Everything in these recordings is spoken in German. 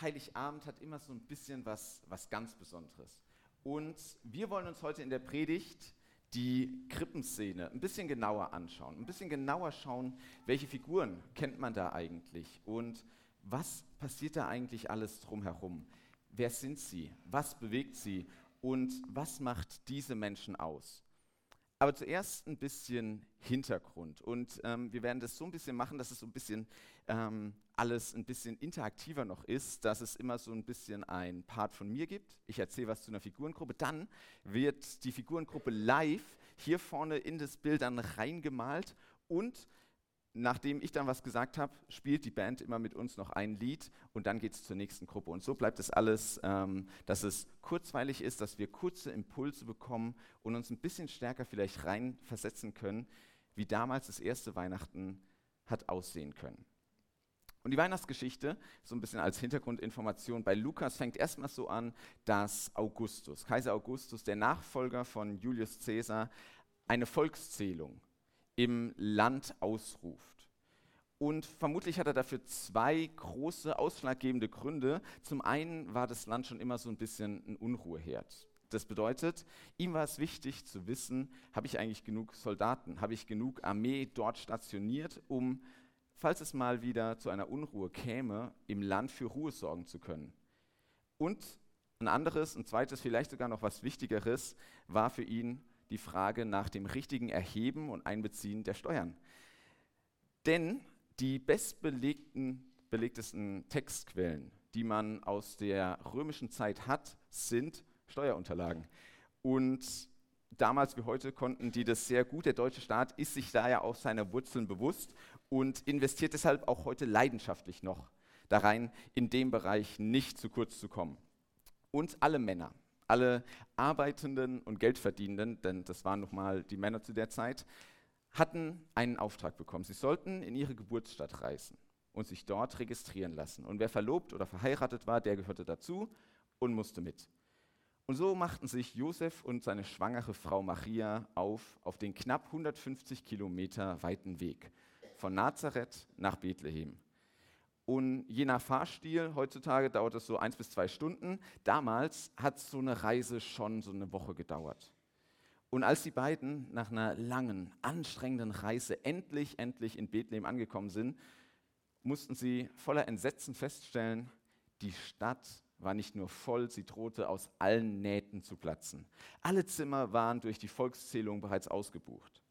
Heiligabend hat immer so ein bisschen was, was ganz Besonderes. Und wir wollen uns heute in der Predigt die Krippenszene ein bisschen genauer anschauen, ein bisschen genauer schauen, welche Figuren kennt man da eigentlich und was passiert da eigentlich alles drumherum? Wer sind sie? Was bewegt sie? Und was macht diese Menschen aus? Aber zuerst ein bisschen Hintergrund. Und ähm, wir werden das so ein bisschen machen, dass es so ein bisschen ähm, alles ein bisschen interaktiver noch ist, dass es immer so ein bisschen ein Part von mir gibt. Ich erzähle was zu einer Figurengruppe. Dann wird die Figurengruppe live hier vorne in das Bild dann reingemalt und nachdem ich dann was gesagt habe, spielt die Band immer mit uns noch ein Lied und dann geht es zur nächsten Gruppe. Und so bleibt es alles, ähm, dass es kurzweilig ist, dass wir kurze Impulse bekommen und uns ein bisschen stärker vielleicht reinversetzen können, wie damals das erste Weihnachten hat aussehen können. Und die Weihnachtsgeschichte, so ein bisschen als Hintergrundinformation bei Lukas, fängt erstmal so an, dass Augustus, Kaiser Augustus, der Nachfolger von Julius Caesar, eine Volkszählung im Land ausruft. Und vermutlich hat er dafür zwei große ausschlaggebende Gründe. Zum einen war das Land schon immer so ein bisschen ein Unruheherd. Das bedeutet, ihm war es wichtig zu wissen, habe ich eigentlich genug Soldaten, habe ich genug Armee dort stationiert, um, falls es mal wieder zu einer Unruhe käme, im Land für Ruhe sorgen zu können. Und ein anderes, ein zweites, vielleicht sogar noch was Wichtigeres, war für ihn die Frage nach dem richtigen Erheben und Einbeziehen der Steuern. Denn die bestbelegtesten Textquellen, die man aus der römischen Zeit hat, sind Steuerunterlagen. Und damals wie heute konnten die das sehr gut. Der deutsche Staat ist sich da ja auch seiner Wurzeln bewusst und investiert deshalb auch heute leidenschaftlich noch da rein, in dem Bereich nicht zu kurz zu kommen. Und alle Männer, alle Arbeitenden und Geldverdienenden, denn das waren nochmal die Männer zu der Zeit, hatten einen Auftrag bekommen. Sie sollten in ihre Geburtsstadt reisen und sich dort registrieren lassen. Und wer verlobt oder verheiratet war, der gehörte dazu und musste mit. Und so machten sich Josef und seine schwangere Frau Maria auf auf den knapp 150 Kilometer weiten Weg von Nazareth nach Bethlehem. Und je nach Fahrstil, heutzutage dauert es so eins bis zwei Stunden. Damals hat so eine Reise schon so eine Woche gedauert. Und als die beiden nach einer langen, anstrengenden Reise endlich, endlich in Bethlehem angekommen sind, mussten sie voller Entsetzen feststellen, die Stadt war nicht nur voll, sie drohte aus allen Nähten zu platzen. Alle Zimmer waren durch die Volkszählung bereits ausgebucht.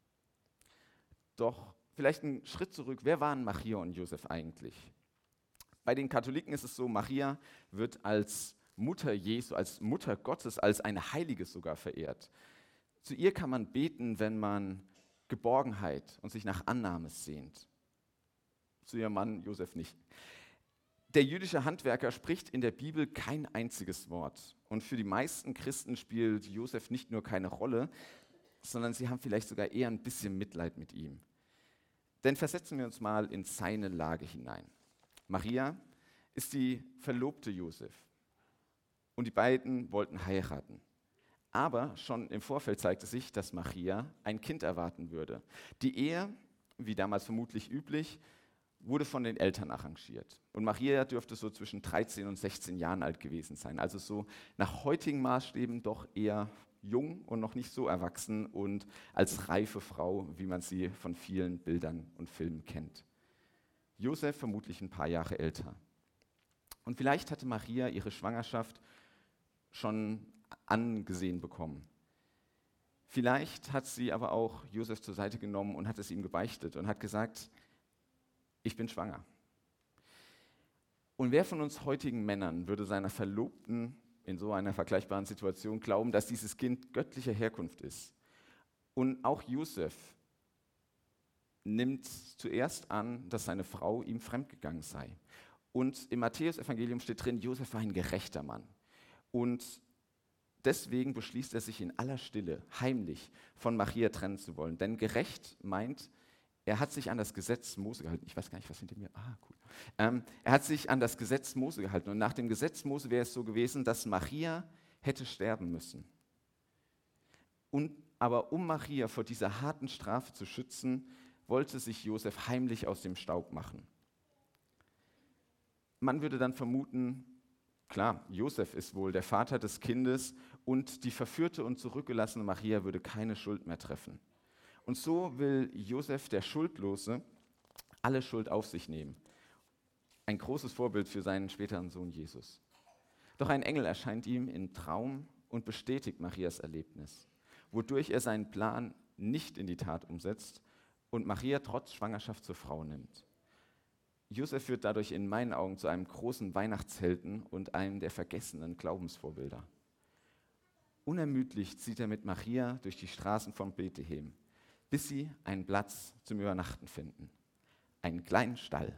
Doch vielleicht einen Schritt zurück, wer waren Maria und Josef eigentlich? Bei den Katholiken ist es so, Maria wird als Mutter Jesu, als Mutter Gottes, als eine Heilige sogar verehrt. Zu ihr kann man beten, wenn man Geborgenheit und sich nach Annahme sehnt. Zu ihrem Mann Josef nicht. Der jüdische Handwerker spricht in der Bibel kein einziges Wort. Und für die meisten Christen spielt Josef nicht nur keine Rolle, sondern sie haben vielleicht sogar eher ein bisschen Mitleid mit ihm. Denn versetzen wir uns mal in seine Lage hinein. Maria ist die Verlobte Josef. Und die beiden wollten heiraten. Aber schon im Vorfeld zeigte sich, dass Maria ein Kind erwarten würde. Die Ehe, wie damals vermutlich üblich, wurde von den Eltern arrangiert. Und Maria dürfte so zwischen 13 und 16 Jahren alt gewesen sein. Also so nach heutigen Maßstäben doch eher jung und noch nicht so erwachsen und als reife Frau, wie man sie von vielen Bildern und Filmen kennt. Josef vermutlich ein paar Jahre älter. Und vielleicht hatte Maria ihre Schwangerschaft schon angesehen bekommen. Vielleicht hat sie aber auch Josef zur Seite genommen und hat es ihm gebeichtet und hat gesagt, ich bin schwanger. Und wer von uns heutigen Männern würde seiner Verlobten in so einer vergleichbaren Situation glauben, dass dieses Kind göttlicher Herkunft ist? Und auch Josef nimmt zuerst an, dass seine Frau ihm fremdgegangen sei. Und im Matthäus-Evangelium steht drin, Josef war ein gerechter Mann. Und deswegen beschließt er sich in aller Stille, heimlich von Maria trennen zu wollen. Denn gerecht meint, er hat sich an das Gesetz Mose gehalten. Ich weiß gar nicht, was hinter mir. Ah, cool. Ähm, er hat sich an das Gesetz Mose gehalten. Und nach dem Gesetz Mose wäre es so gewesen, dass Maria hätte sterben müssen. Und, aber um Maria vor dieser harten Strafe zu schützen, wollte sich Josef heimlich aus dem Staub machen. Man würde dann vermuten, Klar, Josef ist wohl der Vater des Kindes und die verführte und zurückgelassene Maria würde keine Schuld mehr treffen. Und so will Josef, der Schuldlose, alle Schuld auf sich nehmen. Ein großes Vorbild für seinen späteren Sohn Jesus. Doch ein Engel erscheint ihm in Traum und bestätigt Marias Erlebnis, wodurch er seinen Plan nicht in die Tat umsetzt und Maria trotz Schwangerschaft zur Frau nimmt. Josef wird dadurch in meinen Augen zu einem großen Weihnachtshelden und einem der vergessenen Glaubensvorbilder. Unermüdlich zieht er mit Maria durch die Straßen von Bethlehem, bis sie einen Platz zum Übernachten finden. Einen kleinen Stall.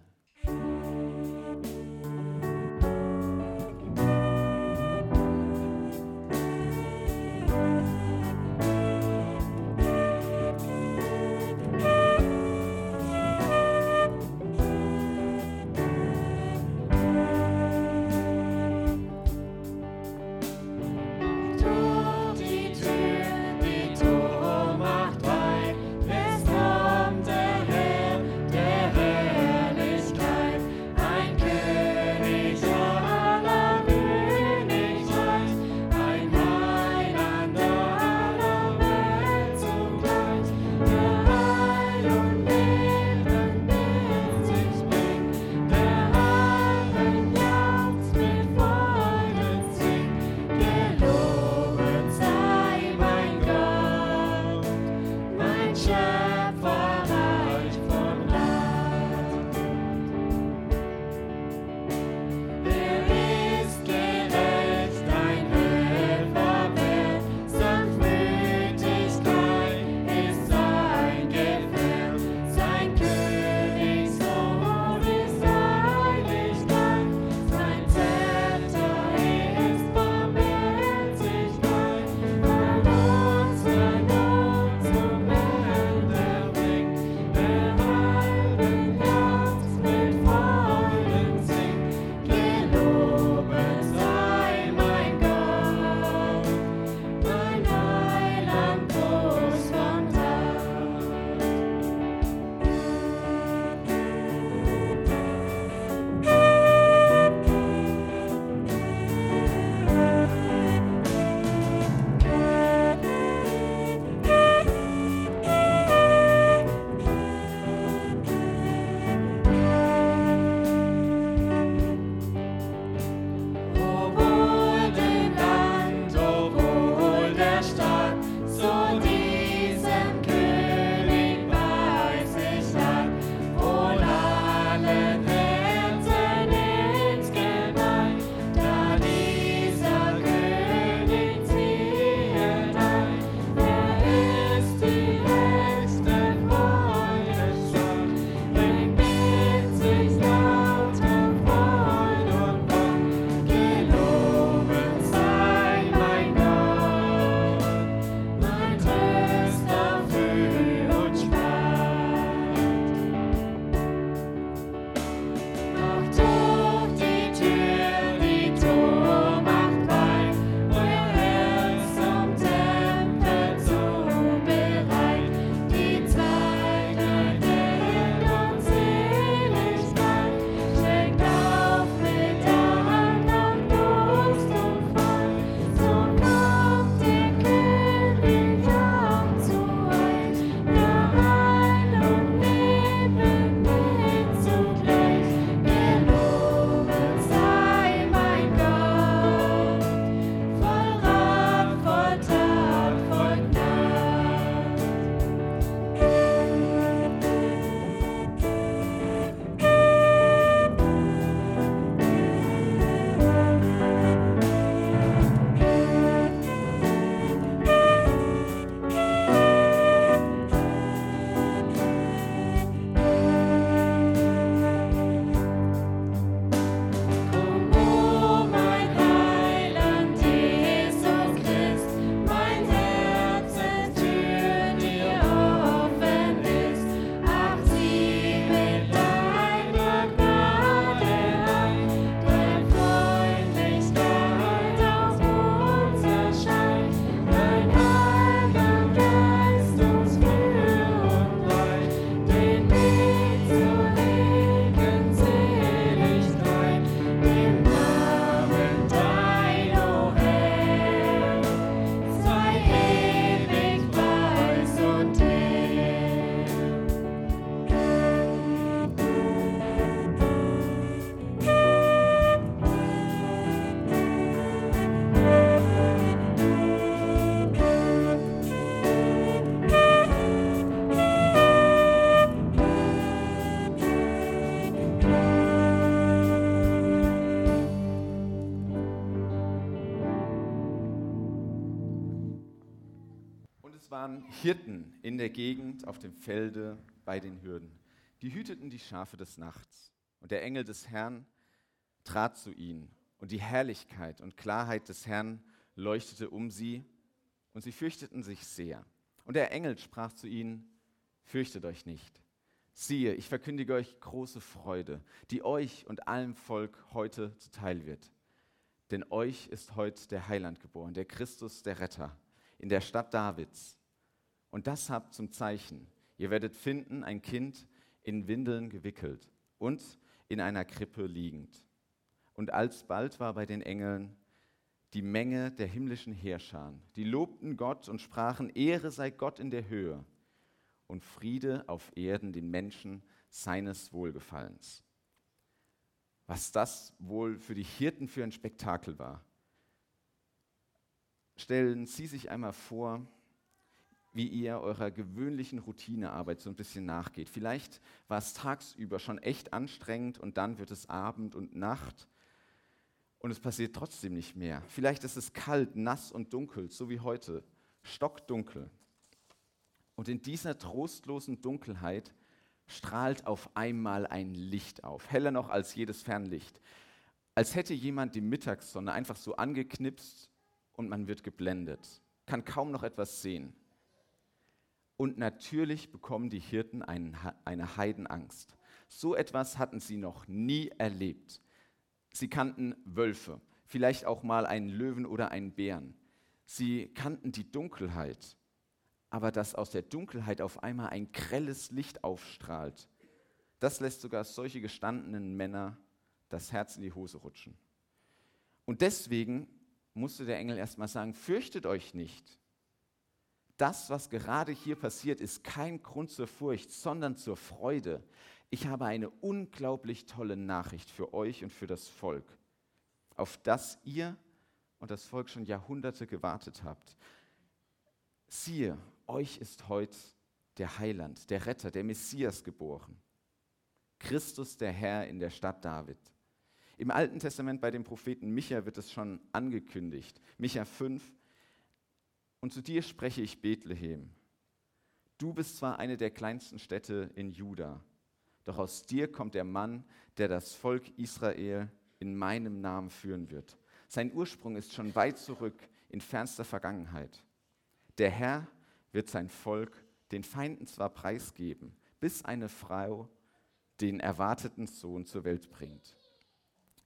Hirten in der Gegend auf dem Felde bei den Hürden. Die hüteten die Schafe des Nachts. Und der Engel des Herrn trat zu ihnen. Und die Herrlichkeit und Klarheit des Herrn leuchtete um sie. Und sie fürchteten sich sehr. Und der Engel sprach zu ihnen, fürchtet euch nicht. Siehe, ich verkündige euch große Freude, die euch und allem Volk heute zuteil wird. Denn euch ist heute der Heiland geboren, der Christus, der Retter, in der Stadt Davids. Und das habt zum Zeichen. Ihr werdet finden ein Kind in Windeln gewickelt und in einer Krippe liegend. Und alsbald war bei den Engeln die Menge der himmlischen Heerscharen. Die lobten Gott und sprachen, Ehre sei Gott in der Höhe und Friede auf Erden den Menschen seines Wohlgefallens. Was das wohl für die Hirten für ein Spektakel war. Stellen Sie sich einmal vor, wie ihr eurer gewöhnlichen Routinearbeit so ein bisschen nachgeht. Vielleicht war es tagsüber schon echt anstrengend und dann wird es Abend und Nacht und es passiert trotzdem nicht mehr. Vielleicht ist es kalt, nass und dunkel, so wie heute, stockdunkel. Und in dieser trostlosen Dunkelheit strahlt auf einmal ein Licht auf, heller noch als jedes Fernlicht. Als hätte jemand die Mittagssonne einfach so angeknipst und man wird geblendet, kann kaum noch etwas sehen. Und natürlich bekommen die Hirten eine Heidenangst. So etwas hatten sie noch nie erlebt. Sie kannten Wölfe, vielleicht auch mal einen Löwen oder einen Bären. Sie kannten die Dunkelheit, aber dass aus der Dunkelheit auf einmal ein grelles Licht aufstrahlt, das lässt sogar solche gestandenen Männer das Herz in die Hose rutschen. Und deswegen musste der Engel erstmal sagen, fürchtet euch nicht. Das, was gerade hier passiert, ist kein Grund zur Furcht, sondern zur Freude. Ich habe eine unglaublich tolle Nachricht für euch und für das Volk, auf das ihr und das Volk schon Jahrhunderte gewartet habt. Siehe, euch ist heute der Heiland, der Retter, der Messias geboren. Christus der Herr in der Stadt David. Im Alten Testament bei dem Propheten Micha wird es schon angekündigt. Micha 5. Und zu dir spreche ich Bethlehem. Du bist zwar eine der kleinsten Städte in Juda, doch aus dir kommt der Mann, der das Volk Israel in meinem Namen führen wird. Sein Ursprung ist schon weit zurück in fernster Vergangenheit. Der Herr wird sein Volk den Feinden zwar preisgeben, bis eine Frau den erwarteten Sohn zur Welt bringt.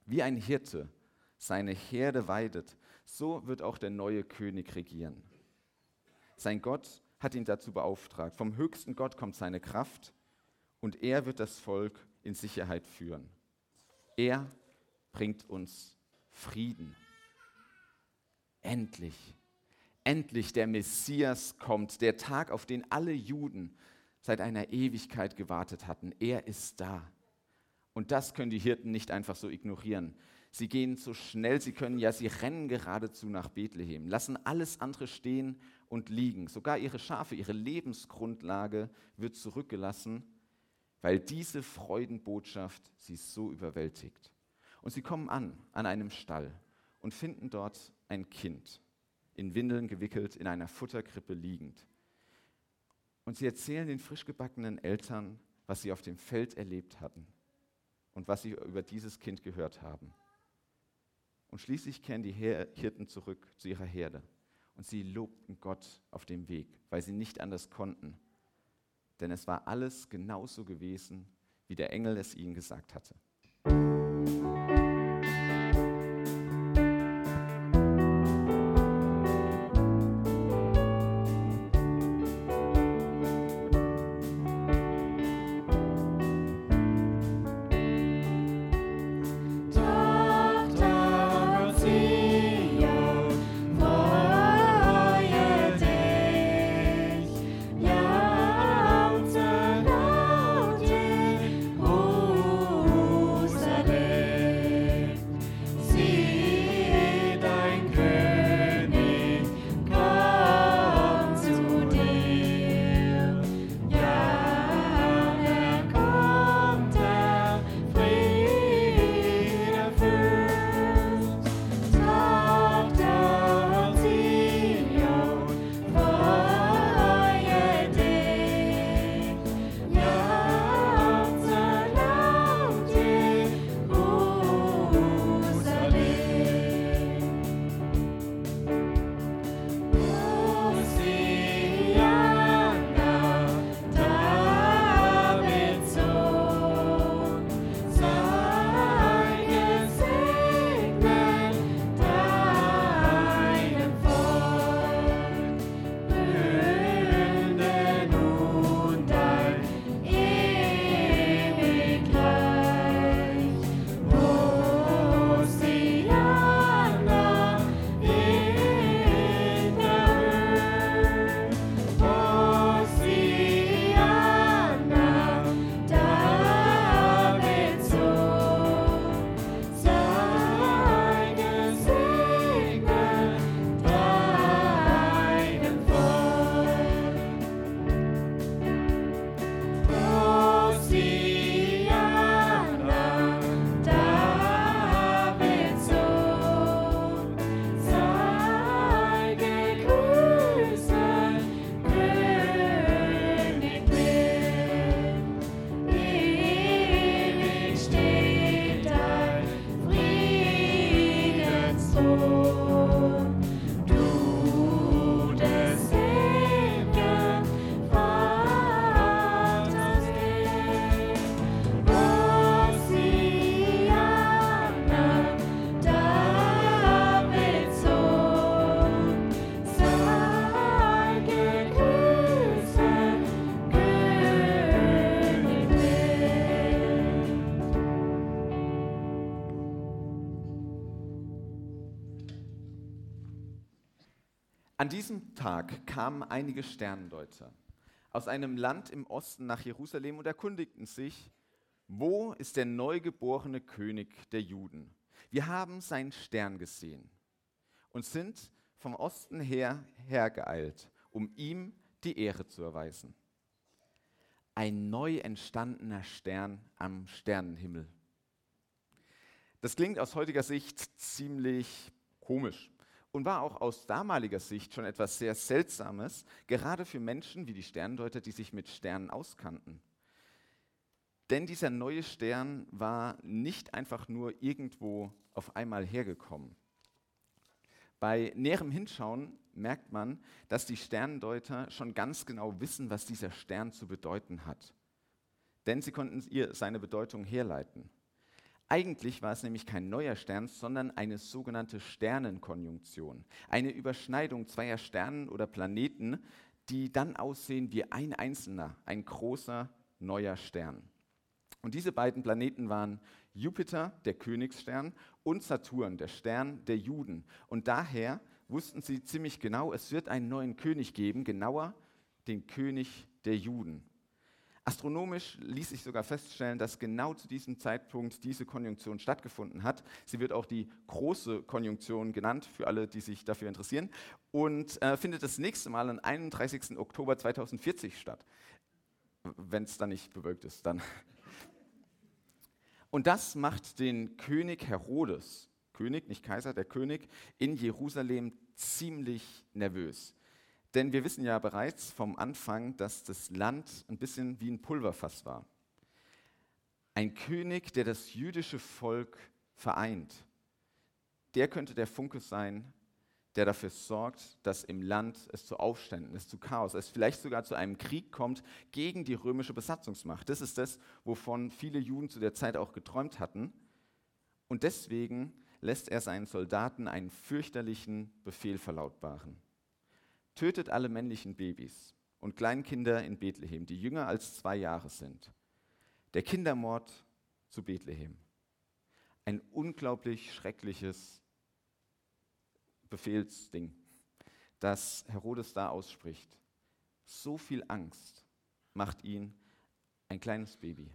Wie ein Hirte seine Herde weidet, so wird auch der neue König regieren. Sein Gott hat ihn dazu beauftragt. Vom höchsten Gott kommt seine Kraft und er wird das Volk in Sicherheit führen. Er bringt uns Frieden. Endlich endlich der Messias kommt, der Tag, auf den alle Juden seit einer Ewigkeit gewartet hatten. Er ist da. Und das können die Hirten nicht einfach so ignorieren. Sie gehen so schnell sie können, ja, sie rennen geradezu nach Bethlehem, lassen alles andere stehen und liegen. Sogar ihre Schafe, ihre Lebensgrundlage wird zurückgelassen, weil diese Freudenbotschaft sie so überwältigt. Und sie kommen an, an einem Stall und finden dort ein Kind in Windeln gewickelt, in einer Futterkrippe liegend. Und sie erzählen den frisch gebackenen Eltern, was sie auf dem Feld erlebt hatten und was sie über dieses Kind gehört haben. Und schließlich kehren die Hirten zurück zu ihrer Herde. Und sie lobten Gott auf dem Weg, weil sie nicht anders konnten. Denn es war alles genauso gewesen, wie der Engel es ihnen gesagt hatte. An diesem Tag kamen einige Sterndeuter aus einem Land im Osten nach Jerusalem und erkundigten sich, wo ist der neugeborene König der Juden? Wir haben seinen Stern gesehen und sind vom Osten her hergeeilt, um ihm die Ehre zu erweisen. Ein neu entstandener Stern am Sternenhimmel. Das klingt aus heutiger Sicht ziemlich komisch und war auch aus damaliger Sicht schon etwas sehr Seltsames, gerade für Menschen wie die Sterndeuter, die sich mit Sternen auskannten. Denn dieser neue Stern war nicht einfach nur irgendwo auf einmal hergekommen. Bei näherem Hinschauen merkt man, dass die Sterndeuter schon ganz genau wissen, was dieser Stern zu bedeuten hat. Denn sie konnten ihr seine Bedeutung herleiten. Eigentlich war es nämlich kein neuer Stern, sondern eine sogenannte Sternenkonjunktion. Eine Überschneidung zweier Sternen oder Planeten, die dann aussehen wie ein einzelner, ein großer neuer Stern. Und diese beiden Planeten waren Jupiter, der Königsstern, und Saturn, der Stern der Juden. Und daher wussten sie ziemlich genau, es wird einen neuen König geben, genauer den König der Juden. Astronomisch ließ sich sogar feststellen, dass genau zu diesem Zeitpunkt diese Konjunktion stattgefunden hat. Sie wird auch die große Konjunktion genannt, für alle, die sich dafür interessieren, und äh, findet das nächste Mal am 31. Oktober 2040 statt. Wenn es dann nicht bewölkt ist, dann und das macht den König Herodes, König, nicht Kaiser, der König in Jerusalem ziemlich nervös. Denn wir wissen ja bereits vom Anfang, dass das Land ein bisschen wie ein Pulverfass war. Ein König, der das jüdische Volk vereint, der könnte der Funke sein, der dafür sorgt, dass im Land es zu Aufständen, es zu Chaos, es vielleicht sogar zu einem Krieg kommt gegen die römische Besatzungsmacht. Das ist das, wovon viele Juden zu der Zeit auch geträumt hatten. Und deswegen lässt er seinen Soldaten einen fürchterlichen Befehl verlautbaren. Tötet alle männlichen Babys und Kleinkinder in Bethlehem, die jünger als zwei Jahre sind. Der Kindermord zu Bethlehem. Ein unglaublich schreckliches Befehlsding, das Herodes da ausspricht. So viel Angst macht ihn ein kleines Baby.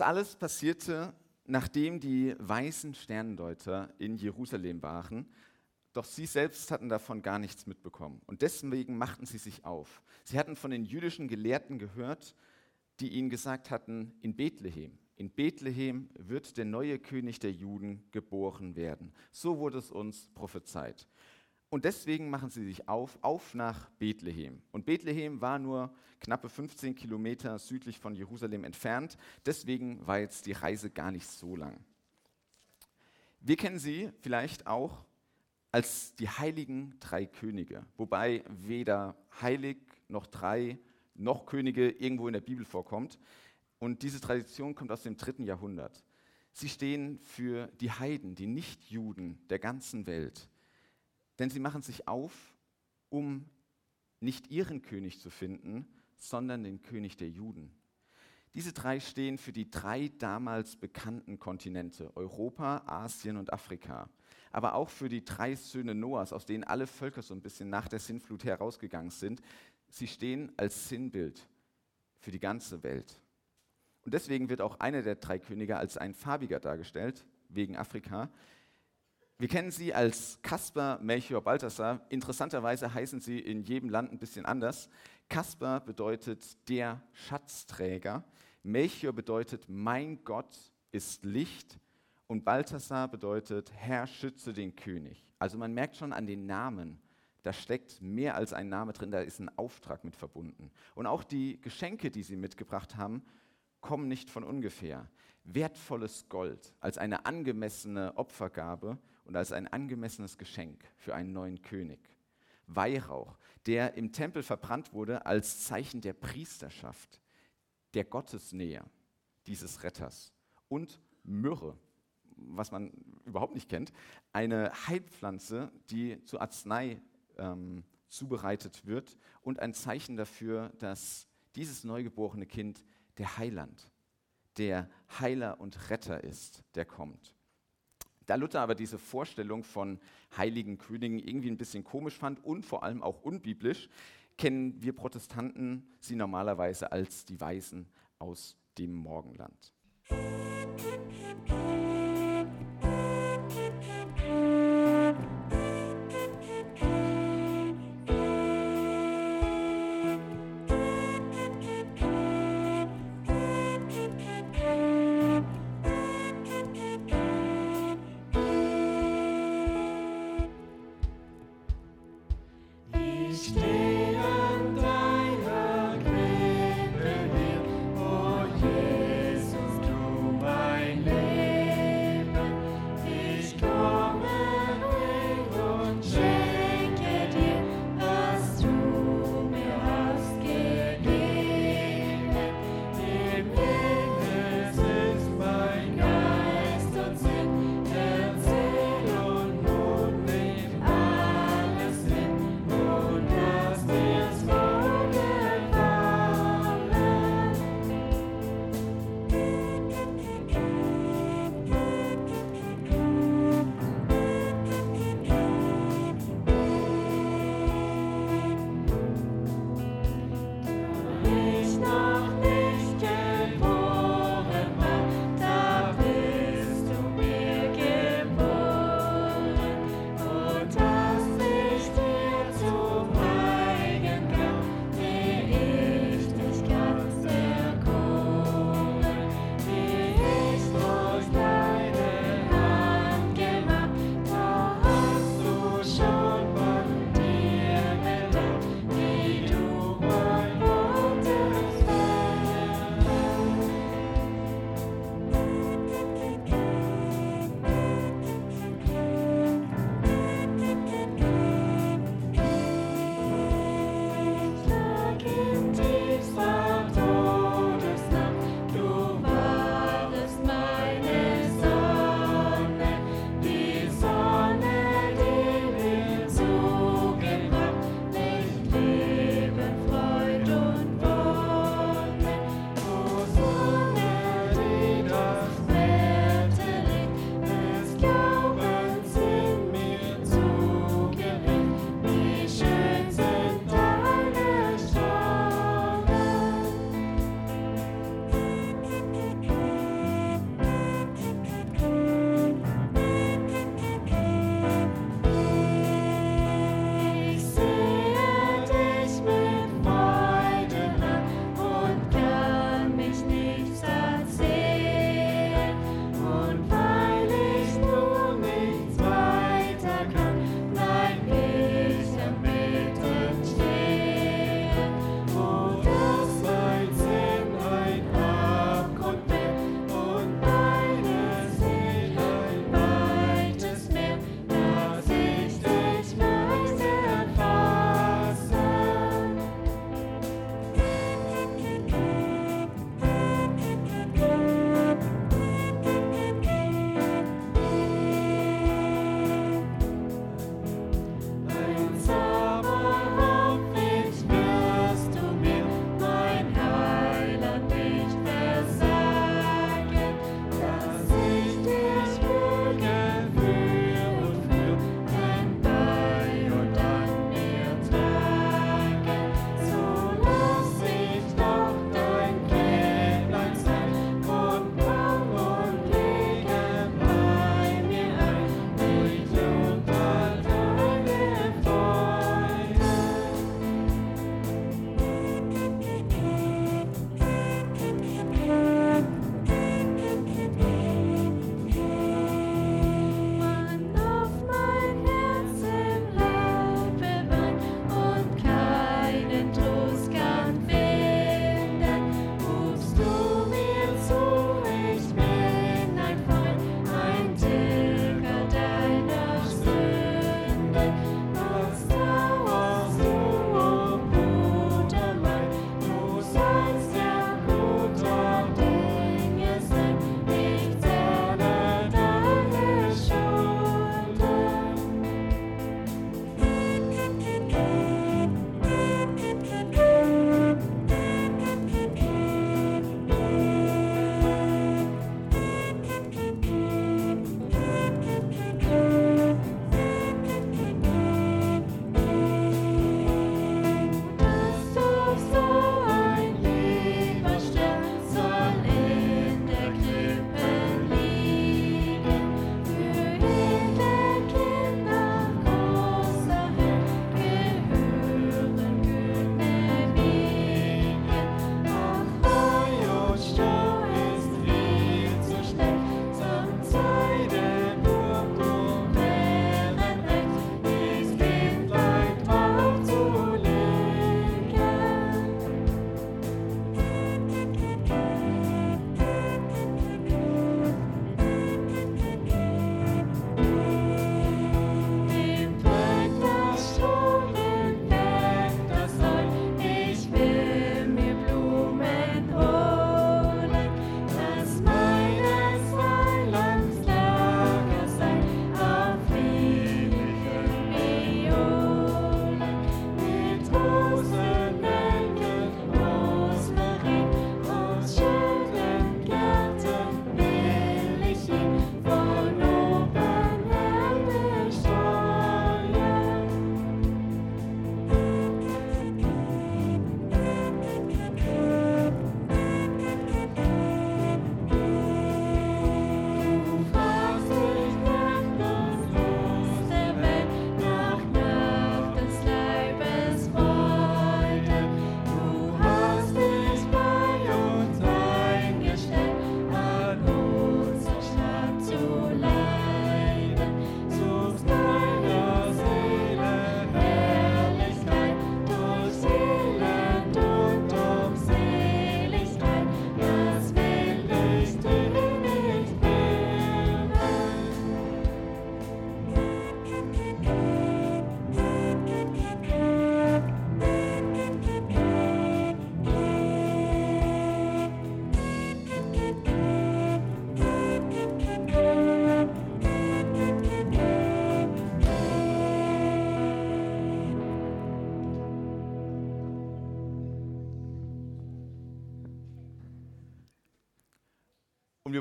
Das alles passierte, nachdem die weißen Sterndeuter in Jerusalem waren. Doch sie selbst hatten davon gar nichts mitbekommen. Und deswegen machten sie sich auf. Sie hatten von den jüdischen Gelehrten gehört, die ihnen gesagt hatten, in Bethlehem, in Bethlehem wird der neue König der Juden geboren werden. So wurde es uns prophezeit. Und deswegen machen sie sich auf, auf nach Bethlehem. Und Bethlehem war nur knappe 15 Kilometer südlich von Jerusalem entfernt. Deswegen war jetzt die Reise gar nicht so lang. Wir kennen sie vielleicht auch als die heiligen drei Könige, wobei weder heilig noch drei noch Könige irgendwo in der Bibel vorkommt. Und diese Tradition kommt aus dem dritten Jahrhundert. Sie stehen für die Heiden, die Nichtjuden der ganzen Welt. Denn sie machen sich auf, um nicht ihren König zu finden, sondern den König der Juden. Diese drei stehen für die drei damals bekannten Kontinente, Europa, Asien und Afrika. Aber auch für die drei Söhne Noahs, aus denen alle Völker so ein bisschen nach der Sintflut herausgegangen sind. Sie stehen als Sinnbild für die ganze Welt. Und deswegen wird auch einer der drei Könige als ein farbiger dargestellt, wegen Afrika. Wir kennen sie als Kaspar, Melchior, Balthasar. Interessanterweise heißen sie in jedem Land ein bisschen anders. Kaspar bedeutet der Schatzträger. Melchior bedeutet mein Gott ist Licht. Und Balthasar bedeutet Herr, schütze den König. Also man merkt schon an den Namen, da steckt mehr als ein Name drin, da ist ein Auftrag mit verbunden. Und auch die Geschenke, die sie mitgebracht haben, kommen nicht von ungefähr. Wertvolles Gold als eine angemessene Opfergabe und als ein angemessenes Geschenk für einen neuen König. Weihrauch, der im Tempel verbrannt wurde als Zeichen der Priesterschaft, der Gottesnähe dieses Retters. Und Myrrhe, was man überhaupt nicht kennt, eine Heilpflanze, die zu Arznei ähm, zubereitet wird und ein Zeichen dafür, dass dieses neugeborene Kind der Heiland, der Heiler und Retter ist, der kommt. Da Luther aber diese Vorstellung von heiligen Königen irgendwie ein bisschen komisch fand und vor allem auch unbiblisch, kennen wir Protestanten sie normalerweise als die Weisen aus dem Morgenland.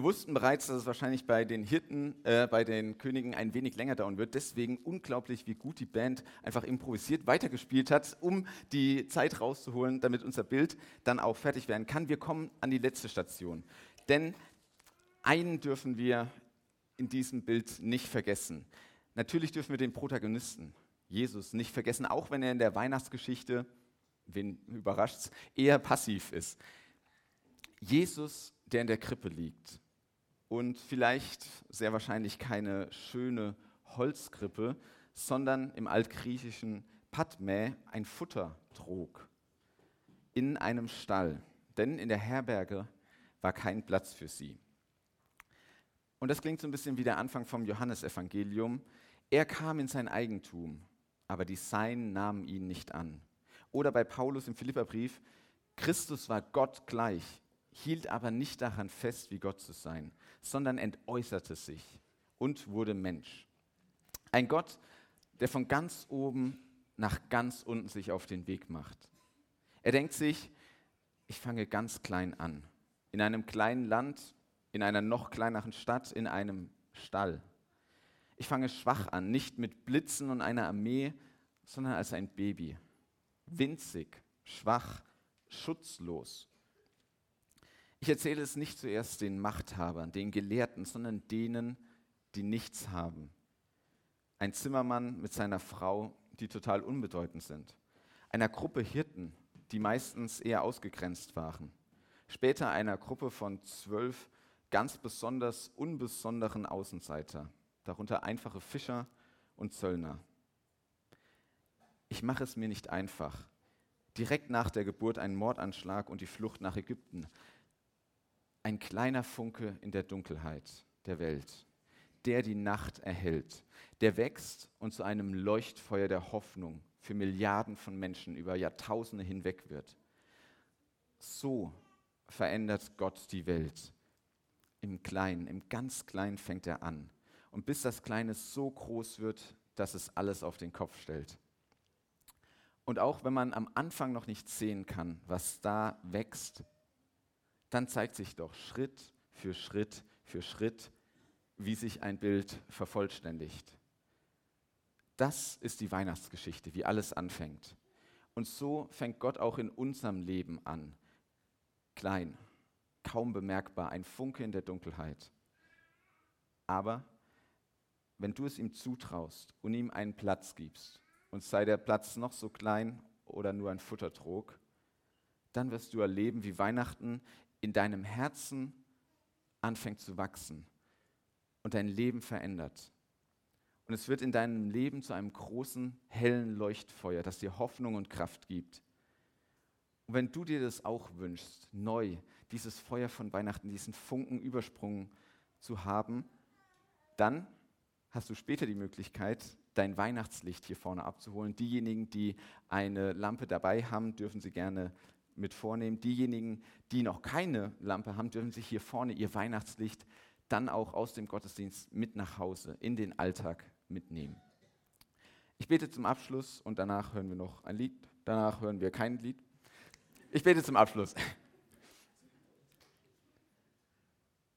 Wussten bereits, dass es wahrscheinlich bei den Hirten, äh, bei den Königen ein wenig länger dauern wird. Deswegen unglaublich, wie gut die Band einfach improvisiert weitergespielt hat, um die Zeit rauszuholen, damit unser Bild dann auch fertig werden kann. Wir kommen an die letzte Station. Denn einen dürfen wir in diesem Bild nicht vergessen. Natürlich dürfen wir den Protagonisten, Jesus, nicht vergessen, auch wenn er in der Weihnachtsgeschichte, wen überrascht eher passiv ist. Jesus, der in der Krippe liegt und vielleicht sehr wahrscheinlich keine schöne Holzkrippe, sondern im altgriechischen Padmä ein Futter trug in einem Stall, denn in der Herberge war kein Platz für sie. Und das klingt so ein bisschen wie der Anfang vom Johannesevangelium. Er kam in sein Eigentum, aber die Seinen nahmen ihn nicht an. Oder bei Paulus im Philipperbrief, Christus war Gott gleich, hielt aber nicht daran fest, wie Gott zu sein, sondern entäußerte sich und wurde Mensch. Ein Gott, der von ganz oben nach ganz unten sich auf den Weg macht. Er denkt sich, ich fange ganz klein an, in einem kleinen Land, in einer noch kleineren Stadt, in einem Stall. Ich fange schwach an, nicht mit Blitzen und einer Armee, sondern als ein Baby. Winzig, schwach, schutzlos. Ich erzähle es nicht zuerst den Machthabern, den Gelehrten, sondern denen, die nichts haben. Ein Zimmermann mit seiner Frau, die total unbedeutend sind. Einer Gruppe Hirten, die meistens eher ausgegrenzt waren. Später einer Gruppe von zwölf ganz besonders unbesonderen Außenseiter, darunter einfache Fischer und Zöllner. Ich mache es mir nicht einfach. Direkt nach der Geburt ein Mordanschlag und die Flucht nach Ägypten ein kleiner Funke in der Dunkelheit der Welt, der die Nacht erhält, der wächst und zu einem Leuchtfeuer der Hoffnung für Milliarden von Menschen über Jahrtausende hinweg wird. So verändert Gott die Welt. Im Kleinen, im ganz Kleinen fängt er an. Und bis das Kleine so groß wird, dass es alles auf den Kopf stellt. Und auch wenn man am Anfang noch nicht sehen kann, was da wächst, dann zeigt sich doch Schritt für Schritt für Schritt, wie sich ein Bild vervollständigt. Das ist die Weihnachtsgeschichte, wie alles anfängt. Und so fängt Gott auch in unserem Leben an. Klein, kaum bemerkbar, ein Funke in der Dunkelheit. Aber wenn du es ihm zutraust und ihm einen Platz gibst, und sei der Platz noch so klein oder nur ein Futtertrog, dann wirst du erleben, wie Weihnachten in deinem Herzen anfängt zu wachsen und dein Leben verändert. Und es wird in deinem Leben zu einem großen, hellen Leuchtfeuer, das dir Hoffnung und Kraft gibt. Und wenn du dir das auch wünschst, neu, dieses Feuer von Weihnachten, diesen Funken Übersprung zu haben, dann hast du später die Möglichkeit, dein Weihnachtslicht hier vorne abzuholen. Diejenigen, die eine Lampe dabei haben, dürfen sie gerne mit vornehmen. Diejenigen, die noch keine Lampe haben, dürfen sich hier vorne ihr Weihnachtslicht dann auch aus dem Gottesdienst mit nach Hause, in den Alltag mitnehmen. Ich bete zum Abschluss und danach hören wir noch ein Lied. Danach hören wir kein Lied. Ich bete zum Abschluss.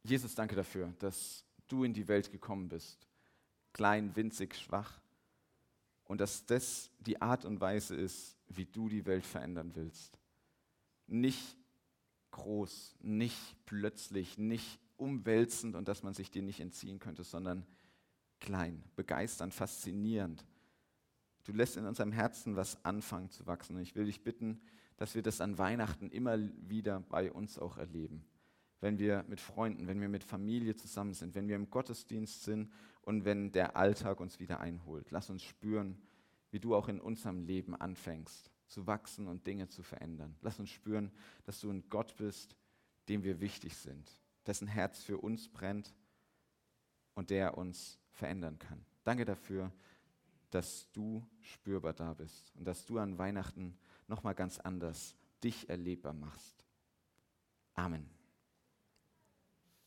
Jesus, danke dafür, dass du in die Welt gekommen bist. Klein, winzig, schwach. Und dass das die Art und Weise ist, wie du die Welt verändern willst nicht groß, nicht plötzlich, nicht umwälzend und dass man sich dir nicht entziehen könnte, sondern klein, begeisternd, faszinierend. Du lässt in unserem Herzen was anfangen zu wachsen. Und ich will dich bitten, dass wir das an Weihnachten immer wieder bei uns auch erleben. Wenn wir mit Freunden, wenn wir mit Familie zusammen sind, wenn wir im Gottesdienst sind und wenn der Alltag uns wieder einholt. Lass uns spüren, wie du auch in unserem Leben anfängst zu wachsen und Dinge zu verändern. Lass uns spüren, dass du ein Gott bist, dem wir wichtig sind, dessen Herz für uns brennt und der uns verändern kann. Danke dafür, dass du spürbar da bist und dass du an Weihnachten nochmal ganz anders dich erlebbar machst. Amen.